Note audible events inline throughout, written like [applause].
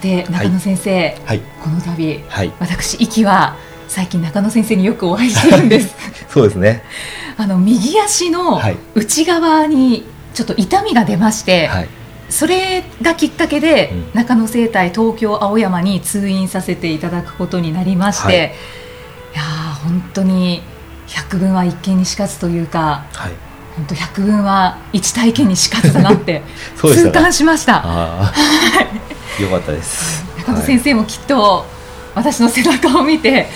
て中野先生、はい、この度、はい、私息は最近中野先生によくお会いしてるんです。[laughs] そうですね。あの右足の内側にちょっと痛みが出まして、はい、それがきっかけで、うん、中野生態東京青山に通院させていただくことになりまして、はい、いや本当に百聞は一見にしかずというか、はい、本当百聞は一体験にしかずだなって [laughs] 痛感しました。よかったです。中野先生もきっと、私の背中を見て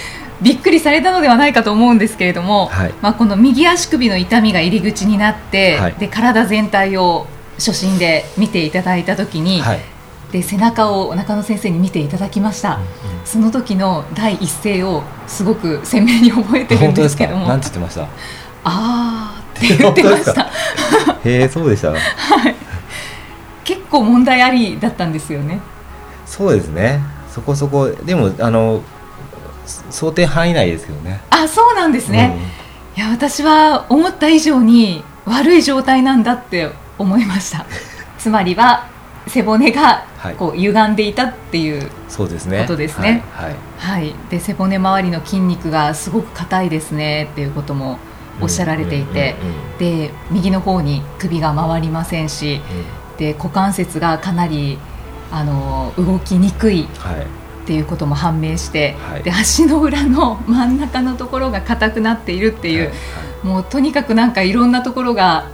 びっくりされたのではないかと思うんですけれども、はい、まあ、この右足首の痛みが入り口になって、はい、で体全体を初診で見ていただいた時に、はい、で背中を中野先生に見ていただきました、うんうん、その時の第一声をすごく鮮明に覚えてるんですけども。何て言ってました？[laughs] ああって言ってました。へえそうでした、[laughs] はい、結構問題ありだったんですよねそうですね。そこそこでもあの想定範囲内ですけどね。あそうなんですね、うん、いや私は思った以上に悪い状態なんだって思いました。[laughs] つまりは背骨がこう歪んでいたっていうことですね。そうですね。はい、はい、で背骨周りの筋肉がすごく硬いですねっていうこともおっしゃられていて、で右の方に首が回りませんし、うん、で股関節がかなりあの動きにくいっていうことも判明して、はい、で足の裏の真ん中のところが硬くなっているっていう、はい。はい、もうとにかくなんかいろんなところが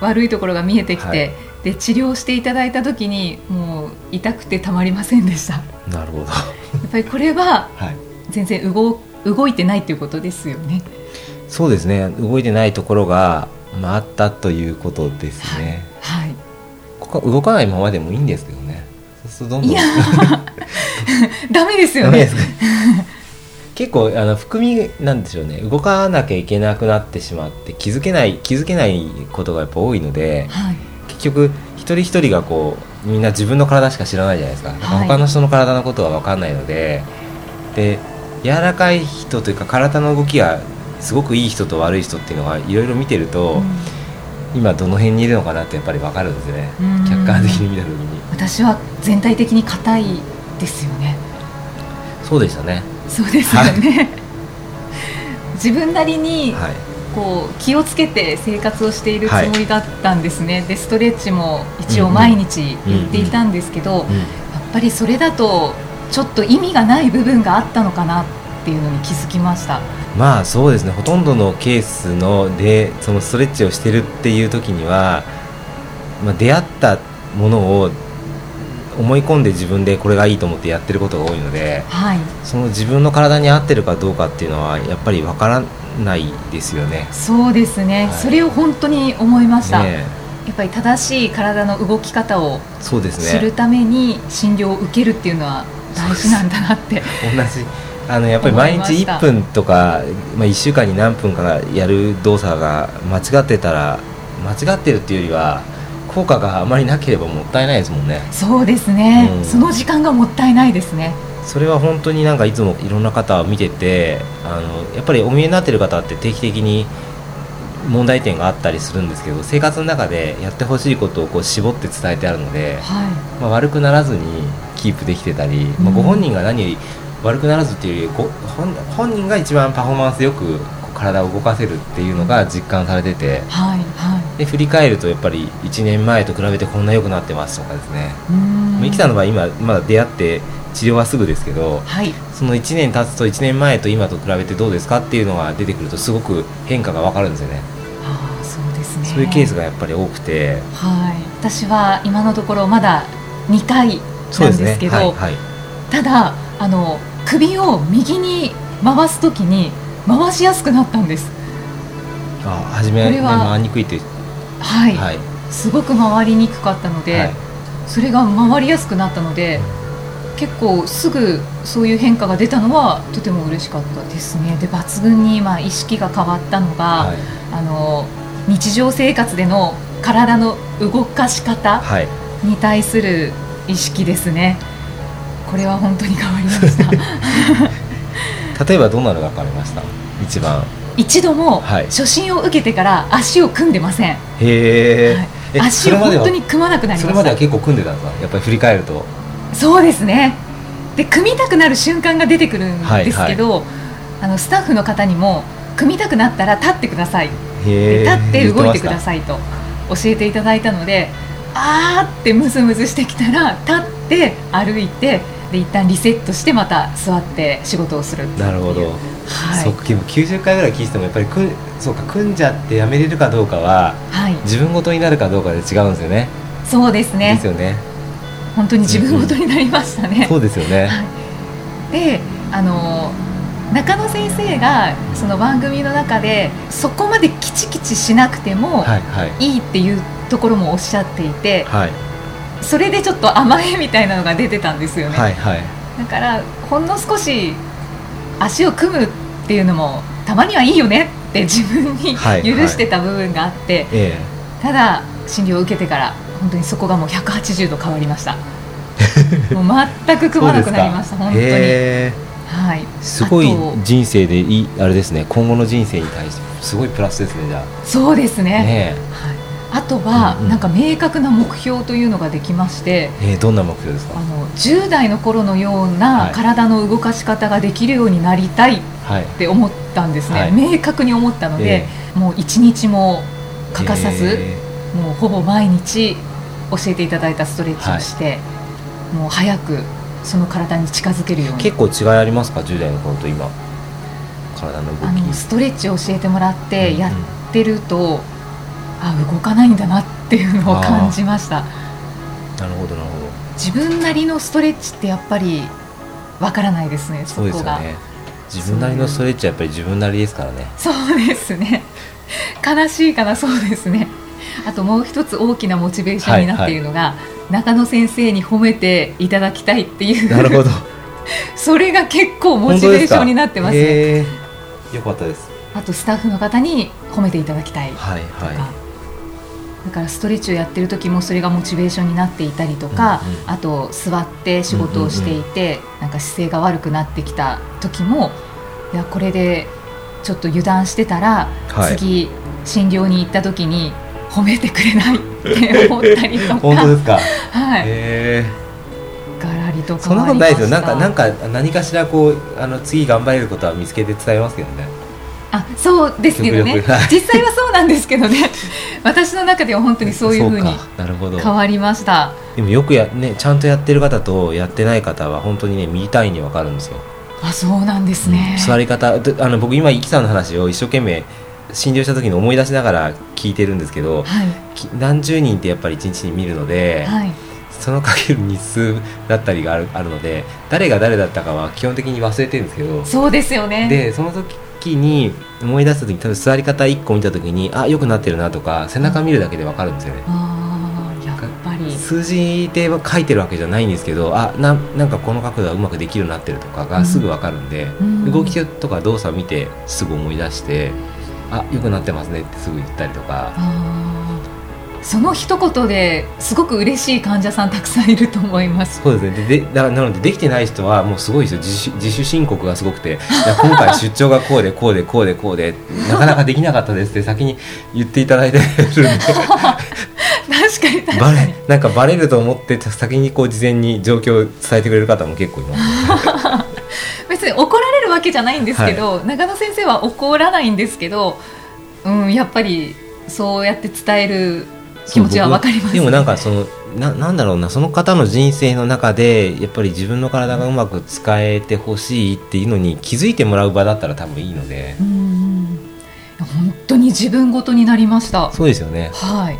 悪いところが見えてきて、で治療していただいた時にもう痛くてたまりませんでした。なるほど。やっぱりこれは全然動動いてないということですよね。そうですね。動いてないところが、まあ、あったということですね。はい、はい、ここ動かないままでもいいんですけどどんどん。いや [laughs] ダメですよね。[laughs] 結構あの含みなんでしょうね。動かなきゃいけなくなってしまって気づけない気づけないことがやっぱ多いので、はい、結局一人一人がこうみんな自分の体しか知らないじゃないですか。か他の人の体のことは分かんないので、はい、で柔らかい人というか体の動きがすごくいい人と悪い人っていうのがいろいろ見てると、うん今どの辺にいるのかなってやっぱり分かるんですね。客観的に見た時に。私は全体的に硬いですよね。そうでしたね。そうですよね、はい、[laughs] 自分なりにこう気をつけて生活をしているつもりだったんですね、はい、でストレッチも一応毎日言っていたんですけど、やっぱりそれだとちょっと意味がない部分があったのかなっていうのに気づきましたまあそうですね。ほとんどのケースのでそのストレッチをしてるっていう時には、まあ、出会ったものを思い込んで自分でこれがいいと思ってやってることが多いので、はい、その自分の体に合ってるかどうかっていうのはやっぱりわからないですよね。そうですね、はい、それを本当に思いました、ね、やっぱり正しい体の動き方を知るために診療を受けるっていうのは大事なんだなって。[laughs] 同じあのやっぱり毎日1分とか、まあ、1週間に何分かやる動作が間違ってたら間違ってるっていうよりは効果があまりなければもったいないですもんね。そうですね、うん、その時間がもったいないですね。それは本当になんかいつもいろんな方を見ててあのやっぱりお見えになってる方って定期的に問題点があったりするんですけど生活の中でやってほしいことをこう絞って伝えてあるので、はい、まあ、悪くならずにキープできてたり、まあ、ご本人が何より悪くならずっていうより本本人が一番パフォーマンスよく体を動かせるっていうのが実感されてて、はいはい、で振り返るとやっぱり1年前と比べてこんな良くなってますとかですね生きたのは今まだ出会って治療はすぐですけど、はい、その1年経つと1年前と今と比べてどうですかっていうのが出てくるとすごく変化が分かるんですよね。あそうですね。そういうケースがやっぱり多くて、はい、私は今のところまだ2回なんですけど、ね。はいはい、ただあの首を右に回すときに回しやすくなったんです。あ初めは回りにくいって。はい、はい、すごく回りにくかったので、はい、それが回りやすくなったので結構すぐそういう変化が出たのはとても嬉しかったですね。で抜群にまあ意識が変わったのが、はい、あの日常生活での体の動かし方に対する意識ですね、これは本当に変わりました。例えばどんなのが変わりました？一番。一度も初心を受けてから足を組んでません、へえ、はい。足を本当に組まなくなりました。それまでは結構組んでたんですか？やっぱり振り返ると。そうですね。で組みたくなる瞬間が出てくるんですけど、はいはい、あのスタッフの方にも組みたくなったら立ってください。立って動いてくださいと教えていただいたのであーってムズムズしてきたら立って歩いてで一旦リセットしてまた座って仕事をするなるほど、はい、そっか90回ぐらい聞いてもやっぱりくんそうか組んじゃってやめれるかどうかは、はい、自分ごとになるかどうかで違うんですよね。そうですね。ですよね。本当に自分ごとになりましたね、うん、そうですよね、はい、であの中野先生がその番組の中でそこまできちきちしなくてもいいっていうところもおっしゃっていて、はい、それでちょっと甘えみたいなのが出てたんですよね、はいはい、だからほんの少し足を組むっていうのもたまにはいいよねって自分に許してた部分があって、はいはい、ただ診療を受けてから本当にそこがもう180度変わりました。[laughs] もう全く組まなくなりました本当に。はい。すごい人生でいいあれですね今後の人生に対してすごいプラスですねじゃあ。そうですね。ねあとは、なんか明確な目標というのができまして、えー、どんな目標ですか？あの10代の頃のような体の動かし方ができるようになりたいって思ったんですね、はい、明確に思ったので、えー、もう一日も欠かさず、えー、もうほぼ毎日教えていただいたストレッチをして、はい、もう早くその体に近づけるように。結構違いありますか？10代の頃と今。体の動き。あのストレッチを教えてもらってやってると、うんうんあ動かないんだなっていうのを感じました。なるほどなるほど。自分なりのストレッチってやっぱりわからないですねそうですよね。自分なりのストレッチはやっぱり自分なりですからね。そうですね。[laughs] 悲しいかなそうですね。あともう一つ大きなモチベーションになっているのが、はいはい、中野先生に褒めていただきたいっていう。なるほど。[laughs] それが結構モチベーションになってますね。よかったです。あとスタッフの方に褒めていただきたいはいはいだからストレッチをやってる時もそれがモチベーションになっていたりとか、うんうん、あと座って仕事をしていて、うんうんうん、なんか姿勢が悪くなってきた時もいやこれでちょっと油断してたら、はい、次診療に行った時に褒めてくれないって思ったりとか。[laughs] 本当ですか？はい。ガラリとそんなことないですよ。なんかなんか何かしらこうあの次頑張れることは見つけて伝えますけどねあそうですけどね。実際はそうなんですけどね。[laughs] 私の中では本当にそういうふうに変わりました。でもよくや、ね、ちゃんとやってる方とやってない方は本当にね見たいに分かるんですよ。あそうなんですね、うん、座り方。あの僕今イキさんの話を一生懸命診療した時に思い出しながら聞いてるんですけど、はい、何十人ってやっぱり一日に見るので、はい、そのかける日数だったりがあるあるので誰が誰だったかは基本的に忘れてるんですけどそうですよね。でその時時に思い出した時に多分座り方1個見た時にあ良くなってるなとか背中見るだけで分かるんですよね。あやっぱり数字で書いてるわけじゃないんですけどあななんかこの角度はうまくできるようになってるとかがすぐ分かるんで、うん、動きとか動作見てすぐ思い出してあ良くなってますねってすぐ言ったりとか。その一言ですごく嬉しい患者さんたくさんいると思います。そうですね。ででなのでできてない人はもうすごいですよ。自主自主申告がすごくて。[laughs] 今回出張がこうでこうでこうでこうでなかなかできなかったですって先に言っていただいてるんで。[laughs] 確かに確かに。なんかバレると思って先にこう事前に状況を伝えてくれる方も結構います。[laughs] 別に怒られるわけじゃないんですけど、はい、中野先生は怒らないんですけど、うん、やっぱりそうやって伝える気持ちは分かります、ね、でもなんかそのななんだろうなその方の人生の中でやっぱり自分の体がうまく使えてほしいっていうのに気づいてもらう場だったら多分いいので。本当に自分ごとになりました。そうですよね。はい。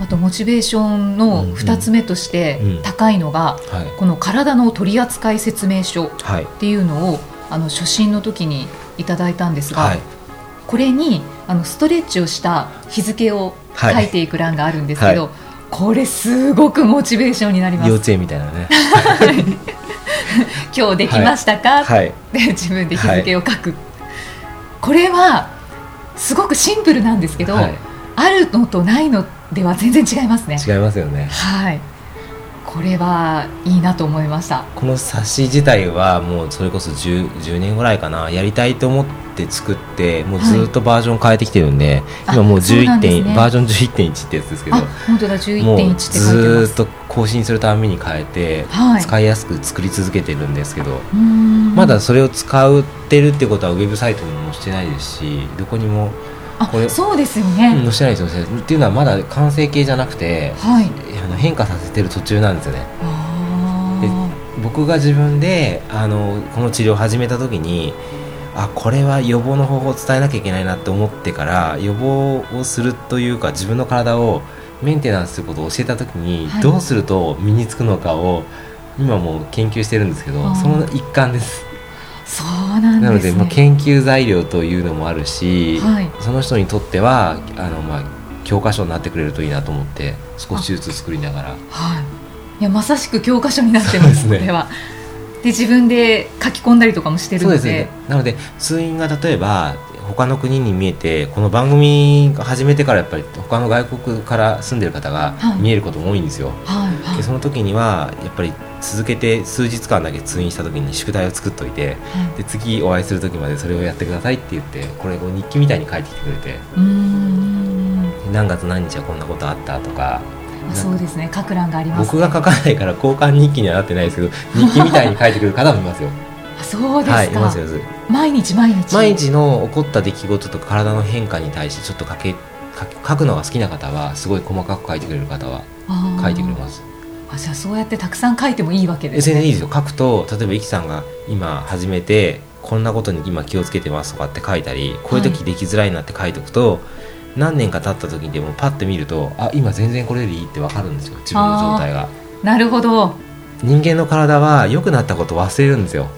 あとモチベーションの2つ目として高いのが、この体の取扱説明書っていうのを、はい、あの初診の時にいただいたんですが、はい、これにあのストレッチをした日付を書いていく欄があるんですけど、はい、これすごくモチベーションになります。幼稚園みたいなね。[laughs] 今日できましたか、はい、で自分で日付を書く、はい、これはすごくシンプルなんですけど、はい、あるのとないのでは全然違いますね。違いますよね。はい。これはいいなと思いました。この冊子自体はもうそれこそ 10, 10年ぐらいかな。やりたいと思って作ってもうずっとバージョン変えてきてるんで、はい、今もう11点、ね、バージョン11.1ってやつですけど本当だ11.1ってずっと更新するために変えて、はい、使いやすく作り続けてるんですけどまだそれを使ってるってことはウェブサイトにもしてないですしどこにもこれそうですよね、載せないですよねっていうのはまだ完成形じゃなくて、はい、あの変化させてる途中なんですよね。で僕が自分であのこの治療を始めた時にあこれは予防の方法を伝えなきゃいけないなって思ってから予防をするというか自分の体をメンテナンスすることを教えた時に、はい、どうすると身につくのかを今も研究してるんですけどその一環です。そうなん、ね、なので、まあ、研究材料というのもあるし、はい、その人にとってはあの、まあ、教科書になってくれるといいなと思って少しずつ作りながら、はい、いやまさしく教科書になってますね。これは。で自分で書き込んだりとかもしてるので。そうです、ね、なので通院が例えば他の国に見えてこの番組が始めてからやっぱり他の外国から住んでる方が見えることも多いんですよ。はいはい、でその時にはやっぱり続けて数日間だけ通院した時に宿題を作っといて、はい、で次お会いする時までそれをやってくださいって言ってこれを日記みたいに書いてきてくれて。何月何日はこんなことあったとかそうですね。書く欄があります、ね、僕が書かないから交換日記にはなってないですけど日記みたいに書いてくる方もいますよ。[laughs] そうですか、はい、毎日毎日。毎日の起こった出来事とか体の変化に対してちょっと書け書くのが好きな方はすごい細かく書いてくれる方は書いてくれます。あじゃあそうやってたくさん書いてもいいわけですね。全然いいですよ。書くと例えばイキさんが今始めてこんなことに今気をつけてますとかって書いたりこういう時できづらいなって書いておくと、はい、何年か経った時にでもパッと見るとあ今全然これよりいいって分かるんですよ。自分の状態が。なるほど。人間の体は良くなったこと忘れるんですよ。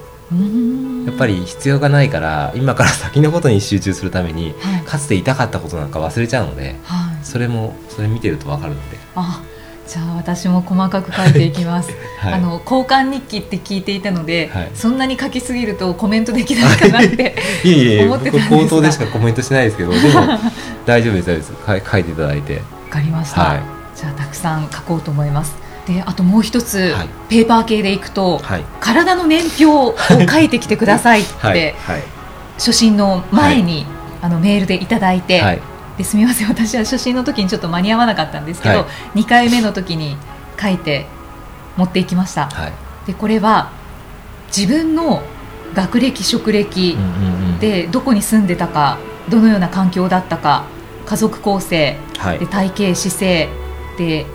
やっぱり必要がないから今から先のことに集中するために、はい、かつて痛かったことなんか忘れちゃうので、はい、それもそれ見てると分かるので。あじゃあ私も細かく書いていきます、[laughs] はい、あの交換日記って聞いていたので、そんなに書きすぎるとコメントできないかなって [laughs] いえいえ思ってたんですが。口頭でしかコメントしないですけどでも [laughs] 大丈夫です書いていただいて。わかりました、じゃあたくさん書こうと思います。であともう一つ、はい、ペーパー系でいくと、はい、体の年表を書いてきてくださいって、初診の前に、あのメールでいただいて、ですみません。私は初診の時にちょっと間に合わなかったんですけど、はい、2回目の時に書いて持っていきました、でこれは自分の学歴職歴でどこに住んでたかどのような環境だったか家族構成、で体型姿勢で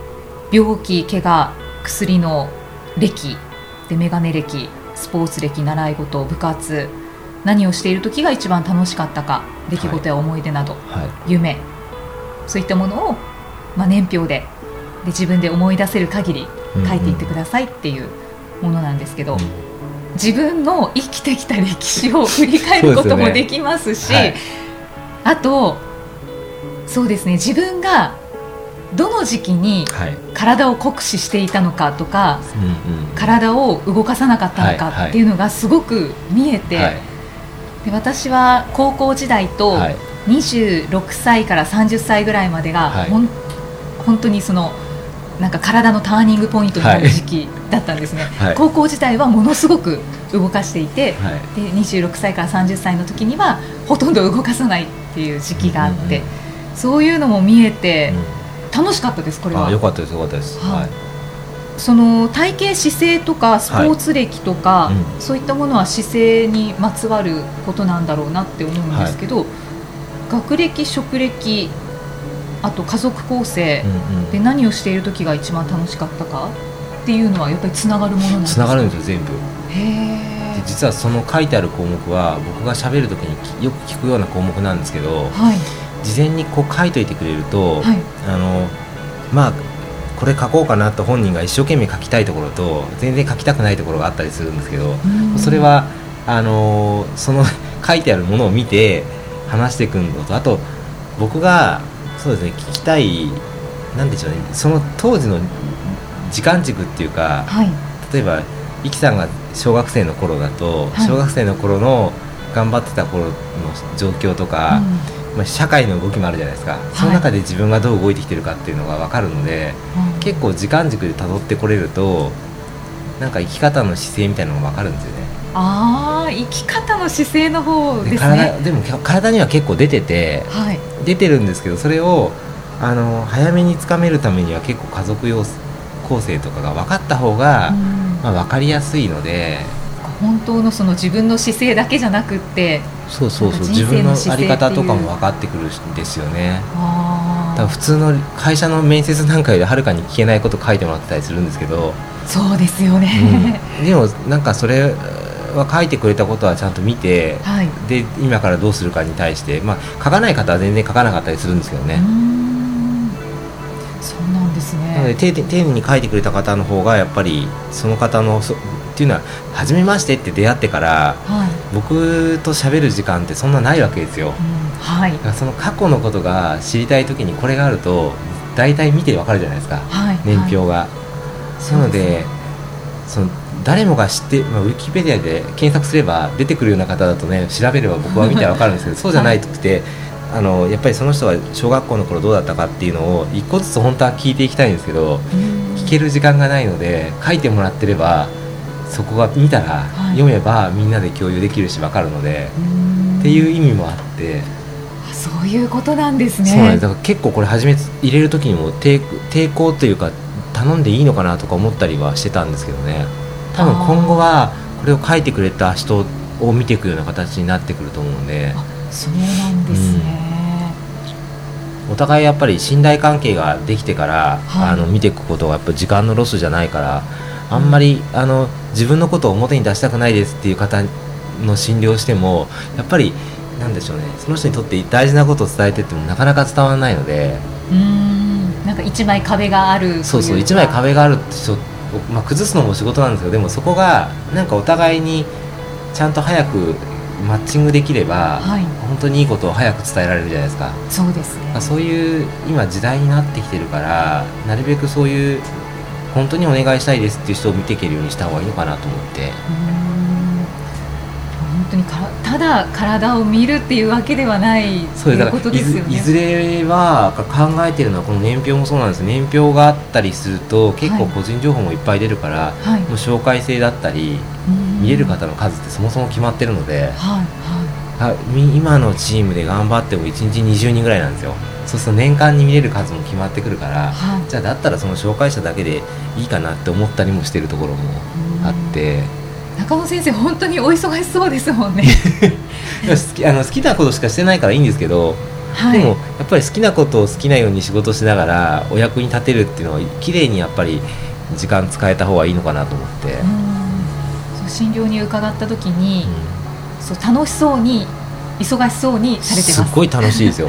病気怪我薬の歴で眼鏡歴スポーツ歴習い事部活何をしている時が一番楽しかったか出来事や思い出など、はい、夢そういったものを、まあ、年表でで自分で思い出せる限り書いていってくださいっていうものなんですけど、うん。うん、自分の生きてきた歴史を [laughs] 振り返ることもできますし、ね。はい、あとそうですね自分がどの時期に体を酷使していたのかとか、体を動かさなかったのかっていうのがすごく見えて、で私は高校時代と26歳から30歳ぐらいまでが、ほん本当にそのなんか体のターニングポイントになる時期だったんですね、はい、高校時代はものすごく動かしていて、はい、で26歳から30歳の時にはほとんど動かさないっていう時期があって、うんうんそういうのも見えて、うん。楽しかったですこれは。良かったです良かったです、はい、その体型姿勢とかスポーツ歴とか、はいうん、そういったものは姿勢にまつわることなんだろうなって思うんですけど、はい、学歴職歴あと家族構成で何をしている時が一番楽しかったかっていうのはやっぱりつながるものなんですか？つながるんですよ全部。へえ実はその書いてある項目は僕がしゃべる時によく聞くような項目なんですけど、はい、事前にこう書いといてくれると、はい、あのまあこれ書こうかなと本人が一生懸命書きたいところと全然書きたくないところがあったりするんですけどそれはあのその [laughs] 書いてあるものを見て話していくのとあと僕がそうですね聞きたいなんでしょうねその当時の時間軸っていうか、はい、例えばイキさんが小学生の頃だと、小学生の頃の頑張ってた頃の状況とか、まあ、社会の動きもあるじゃないですか、その中で自分がどう動いてきてるかっていうのが分かるので、結構時間軸で辿ってこれるとなんか生き方の姿勢みたいなのが分かるんですよね。ああ生き方の姿勢の方ですね。体でも体には結構出てて、はい、出てるんですけどそれをあの早めにつかめるためには結構家族用構成とかが分かった方が、まあ、分かりやすいので。本当のその自分の姿勢だけじゃなくってそうそうそう。自分の在り方とかも分かってくるんですよね。だ普通の会社の面接なんかよりはるかに聞けないこと書いてもらったりするんですけど。そうですよね、うん、でもなんかそれは書いてくれたことはちゃんと見て、はい、で今からどうするかに対して、まあ、書かない方は全然書かなかったりするんですけどね。そうなんですね。なので丁寧に書いてくれた方の方がやっぱりその方のそっていうのは初めましてって出会ってから、はい、僕と喋る時間ってそんなないわけですよ、うん、はい、その過去のことが知りたい時にこれがあると大体見てわかるじゃないですか、はい、年表が、はい、なのでその誰もが知って、まあ、ウィキペディアで検索すれば出てくるような方だとね調べれば僕は見てわかるんですけど [laughs] そうじゃないくて、あのやっぱりその人が小学校の頃どうだったかっていうのを一個ずつ本当は聞いていきたいんですけど聞ける時間がないので書いてもらってればそこが見たら、読めばみんなで共有できるし分かるのでっていう意味もあって。そういうことなんですね。そうなんです。だから結構これ初め入れる時にも抵抵抗というか頼んでいいのかなとか思ったりはしてたんですけどね。多分今後はこれを書いてくれた人を見ていくような形になってくると思うので。そうなんですね、うん、お互いやっぱり信頼関係ができてから、はい、あの見ていくことはやっぱ時間のロスじゃないからあんまりあの自分のことを表に出したくないですっていう方の診療してもやっぱりなんでしょうねその人にとって大事なことを伝えてってもなかなか伝わらないので。うん。なんか一枚壁があるそうそう一枚壁があるってちょまあ、崩すのも仕事なんですけどでもそこがなんかお互いにちゃんと早くマッチングできれば、はい、本当にいいことを早く伝えられるじゃないですか。そうですね。そういう今時代になってきてるからなるべくそういう本当にお願いしたいですっていう人を見ていけるようにした方がいいのかなと思って。本当にかただ体を見るっていうわけではないそういうことですよね。いずれは考えてるのはこの年表もそうなんです。年表があったりすると結構個人情報もいっぱい出るから、はい、もう紹介制だったり見える方の数ってそもそも決まってるので、はいはい、今のチームで頑張っても1日20人ぐらいなんですよそうすると年間に見れる数も決まってくるから、はい、じゃあだったらその紹介者だけでいいかなって思ったりもしてるところもあって。中野先生本当にお忙しそうですもんね。[laughs] 好きあの好きなことしかしてないからいいんですけど、はい、でもやっぱり好きなことを好きなように仕事しながらお役に立てるっていうのは綺麗にやっぱり時間使えた方がいいのかなと思って。そう診療に伺った時に、うん、そう楽しそうに忙しそうにされてす。っごい楽しいですよ。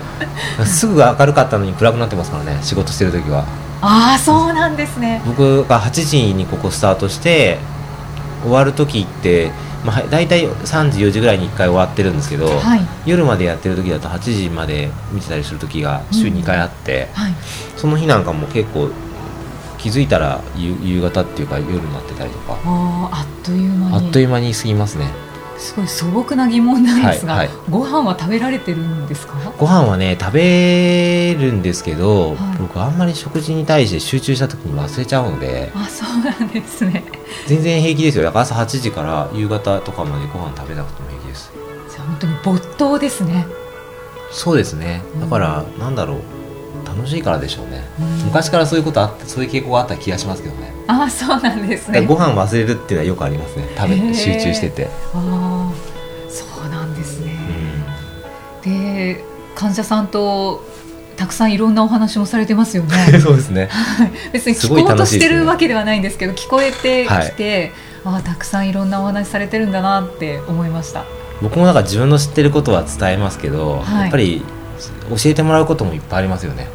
[laughs] すぐ明るかったのに暗くなってますからね仕事してる時は。ああそうなんですね。僕が8時にここスタートして終わる時って、まあ、大体3時4時ぐらいに1回終わってるんですけど、はい、夜までやってる時だと8時まで見てたりする時が週2回あって、うん。はい、その日なんかも結構気づいたら夕方っていうか夜になってたりとか。あっという間に。あっという間に過ぎますねすごい素朴な疑問なんですが、はいはい、ご飯は食べられてるんですか？ご飯はね食べるんですけど、はい、僕あんまり食事に対して集中した時に忘れちゃうのであそうなんですね。全然平気ですよ。朝8時から夕方とかまでご飯食べなくても平気です。じゃあ本当に没頭ですね。そうですね。だから、うん、なんだろう楽しいからでしょうね、うん、昔からそういうことあってそういう傾向があった気がしますけどね。あそうなんですね。ご飯忘れるっていうのはよくありますね。食べ集中してて。ああそうなんですね、うん、で患者さんとたくさんいろんなお話もされてますよね。[laughs] そうですね。別に聞こうとしてるわけではないんですけど聞こえてきて、はい、あたくさんいろんなお話されてるんだなって思いました。僕もなんか自分の知ってることは伝えますけど、はい、やっぱり教えてもらうこともいっぱいありますよね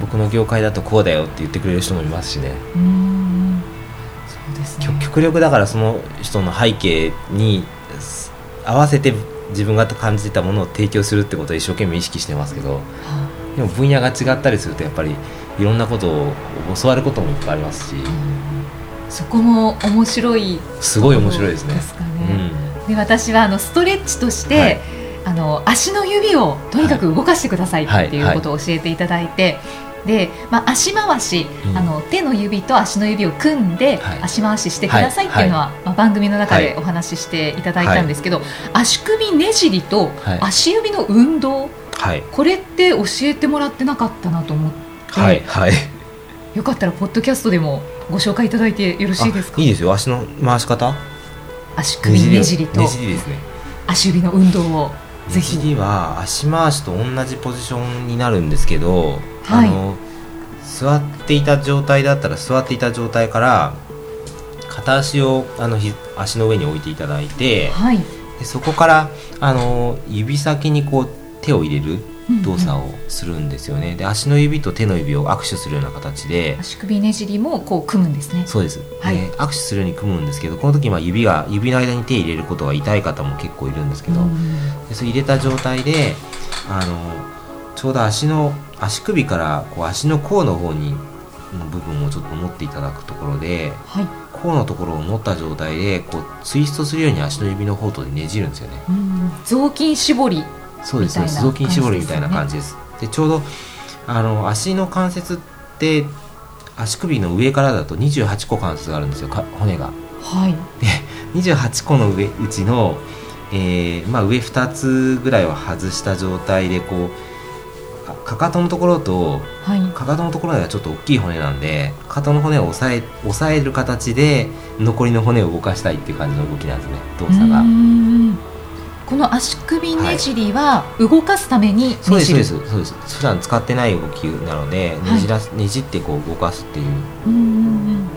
僕の業界だとこうだよって言ってくれる人もいますしね。そうですね。極力だからその人の背景に合わせて自分が感じてたものを提供するってことを一生懸命意識してますけど、はあ、でも分野が違ったりするとやっぱりいろんなことを教わることもいっぱいありますし、そこも面白い。すごい面白いですね。ですかね、うん、で私はあのストレッチとして、はい、あの足の指をとにかく動かしてくださいっていうことを教えていただいて、で、まあ、足回し、うん、あの手の指と足の指を組んで、足回ししてくださいっていうのは、はい、まあ、番組の中でお話ししていただいたんですけど、はい、足首ねじりと足指の運動、はい、これって教えてもらってなかったなと思って、はいはい、よかったらポッドキャストでもご紹介いただいてよろしいですか？いいですよ。足の回し方？足首ねじりと足指の運動をぜひは足回しと同じポジションになるんですけど、はい、あの座っていた状態だったら座っていた状態から片足をあの足の上に置いていただいて、はい、でそこからあの指先にこう手を入れる動作をするんですよね、うんうん、で足の指と手の指を握手するような形で足首ねじりもこう組むんですね。そうです、はい、で握手するように組むんですけどこの時は指が指の間に手入れることが痛い方も結構いるんですけど、うん、でそれ入れた状態であのちょうど足の足首からこう足の甲の方にの部分をちょっと持っていただくところで、はい、甲のところを持った状態でこうツイストするように足の指の方とでねじるんですよね。雑巾絞りそうです。ね雑巾絞りみたいな感じです。で、ちょうどあの足の関節って足首の上からだと28個関節があるんですよ。骨が。はい、で28個の上うちの、えーまあ、上2つぐらいは外した状態でこうかかとのところと、はい、かかとのところがちょっと大きい骨なんでかかとの骨を押さえ押さえる形で残りの骨を動かしたいっていう感じの動きなんですね。動作が。この足首ねじりは動かすためにねじる、はい、そうです。そうです。普段使ってない動きなのでねじら、はい、ねじってこう動かすっていう。うん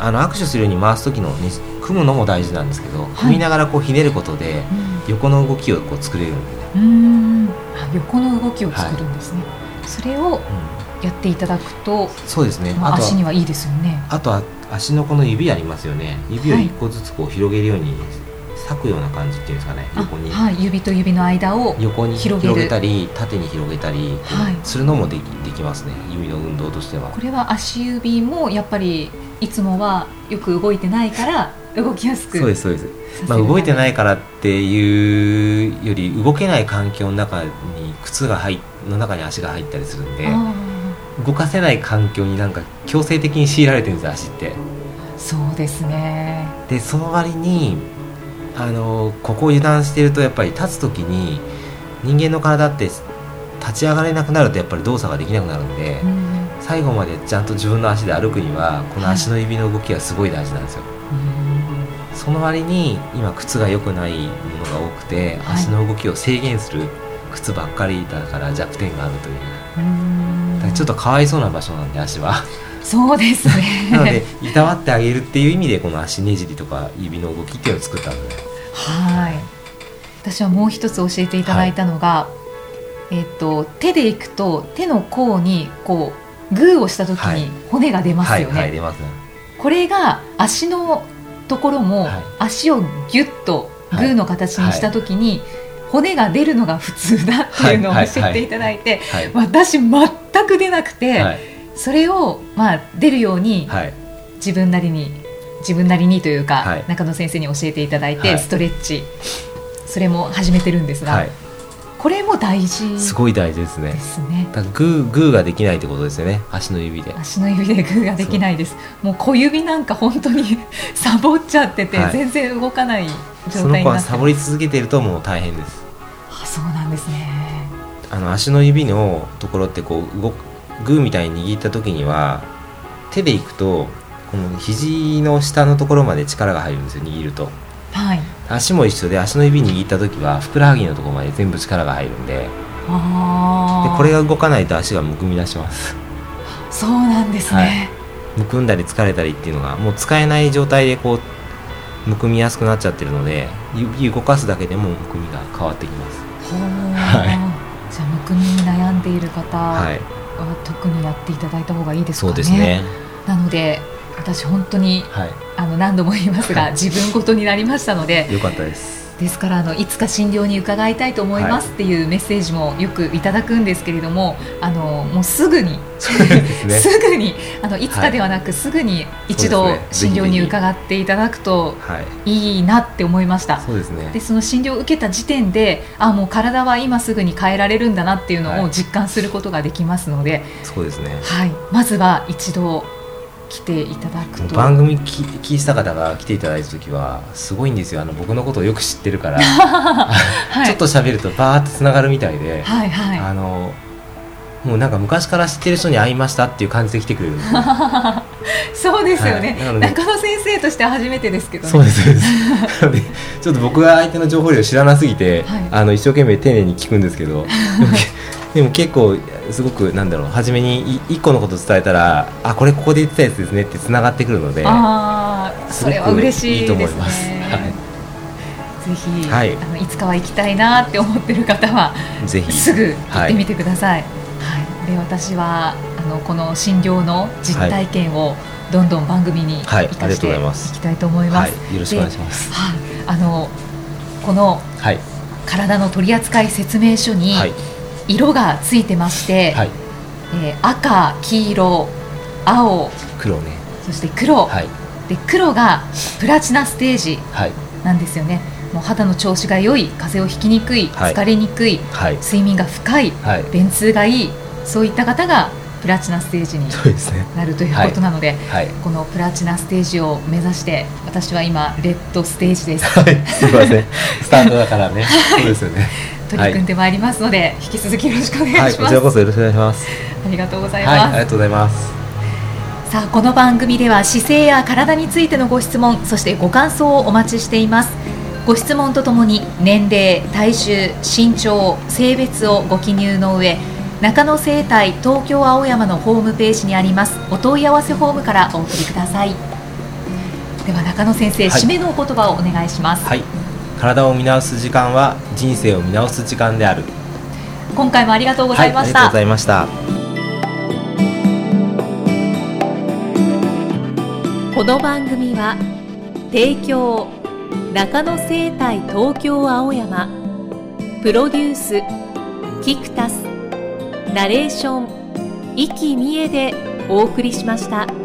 あの握手するように回す時の、ね、組むのも大事なんですけど、はい、組みながらこうひねることで横の動きをこう作れるんで、ね、うん。横の動きを作るんですね、それをやっていただくと、そうですね、まあ、足にはいいですよね。あとは足のこの指ありますよね。指を一個ずつこう広げるように裂くような感じっていうんですかね横に、はい、指と指の間を横に広げたり縦に広げたり、はい、するのもできできますね指の運動としてはこれは足指もやっぱりいつもはよく動いてないから動きやすくそうですそうですまあ、動いてないからっていうより動けない環境の中に靴が入の中に足が入ったりするんで動かせない環境になんか強制的に強いられてるんです足ってそうですねでその割にあのここを油断してるとやっぱり立つ時に人間の体って立ち上がれなくなるとやっぱり動作ができなくなるんで、うん、最後までちゃんと自分の足で歩くにはこの足の指の動きがすごい大事なんですよ。はい、その割に今靴が良くないものが多くて、はい、足の動きを制限する靴ばっかりだから弱点があるという。うちょっとかわいそうな場所なんで足は。そうですね。なのでいたわってあげるっていう意味でこの足ねじりとか指の動きっていうのを作ったのではい。私はもう一つ教えていただいたのが、はい、えっ、と手でいくと手の甲にこうグーをした時に骨が出ますよね、はいはい、出ますね。これが足のところも、足をギュッとグーの形にした時に、骨が出るのが普通だっていうのを教えていただいて、私全く出なくて、それを、まあ、出るように、自分なりに自分なりにというか、はい、中野先生に教えていただいて、はい、ストレッチそれも始めてるんですが、はい、これも大事すごい大事ですね。ですね。だグーグーができないってことですよね。足の指で。足の指でグーができないです。もう小指なんか本当に [laughs] サボっちゃってて、全然動かない状態になってその子はサボり続けてるともう大変です。あそうなんですね。あの足の指のところってこう動くグーみたいに握った時には手でいくとこの肘の下のところまで力が入るんですよ握ると、はい、足も一緒で足の指握った時はふくらはぎのところまで全部力が入るんで。でこれが動かないと足がむくみ出します。そうなんですね、はい、むくんだり疲れたりっていうのがもう使えない状態でこうむくみやすくなっちゃってるので指動かすだけでもむくみが変わってきます。はい、じゃあむくみに悩んでいる方、はいは特にやっていただいた方がいいですかね。そうですね。なので私本当に、はい、あの何度も言いますが、はい、自分ごとになりましたのでよかったですですからあのいつか診療に伺いたいと思いますっていうメッセージもよくいただくんですけれども、あのもうすぐにす, [laughs] ぐにあのいつかではなく、すぐに一度診療に伺っていただくといいなって思いました。そうですね。でその診療を受けた時点で、あもう体は今すぐに変えられるんだなっていうのを実感することができますので、そうですね。はい、まずは一度来ていただくと。番組聞いた方が来ていただいた時はすごいんですよ。あの僕のことをよく知ってるから、[laughs] はい、ちょっと喋るとバーってつながるみたいで、はいはい、あのもうなんか昔から知ってる人に会いましたっていう感じで来てくれる [laughs] そうですよね、はい、中野先生として初めてですけど、ね、そうですちょっと僕が相手の情報量知らなすぎて、はい、あの一生懸命丁寧に聞くんですけど [laughs] でも結構すごくなんだろう初めに一個のこと伝えたらあこれここで言ってたやつですねってつながってくるのであそれは嬉しい、いいと思います。はい。ぜひ、はい、あのいつかは行きたいなって思ってる方はぜひ。すぐ行ってみてください。はい、はい、で私はあのこの診療の実体験をどんどん番組に生かしていきたいと思います。はい、よろしくお願いします。はい、あのこの、はい、体の取扱説明書に、はい色がついてまして、はい、えー、赤黄色青黒ね。そして黒、はい、で黒がプラチナステージなんですよね、もう肌の調子が良い風邪をひきにくい、疲れにくい、睡眠が深い、便通がいいそういった方がプラチナステージになるということなので、はい、このプラチナステージを目指して私は今レッドステージです。はい、すみません。[laughs] スタートだからね、そうですよね。取り組んでまいりますので、はい、引き続きよろしくお願いします、はい、こちらこそよろしくお願いします。ありがとうございます、はい、ありがとうございます。さあこの番組では姿勢や体についてのご質問そしてご感想をお待ちしています。ご質問とともに年齢体重身長性別をご記入の上中野生態東京青山のホームページにありますお問い合わせフォームからお送りください。では中野先生、はい、締めのお言葉をお願いします。はい体を見直す時間は人生を見直す時間である。今回もありがとうございました、はい、ありがとうございました。この番組は提供中野生態東京青山プロデュースキクタスナレーション生きみえでお送りしました。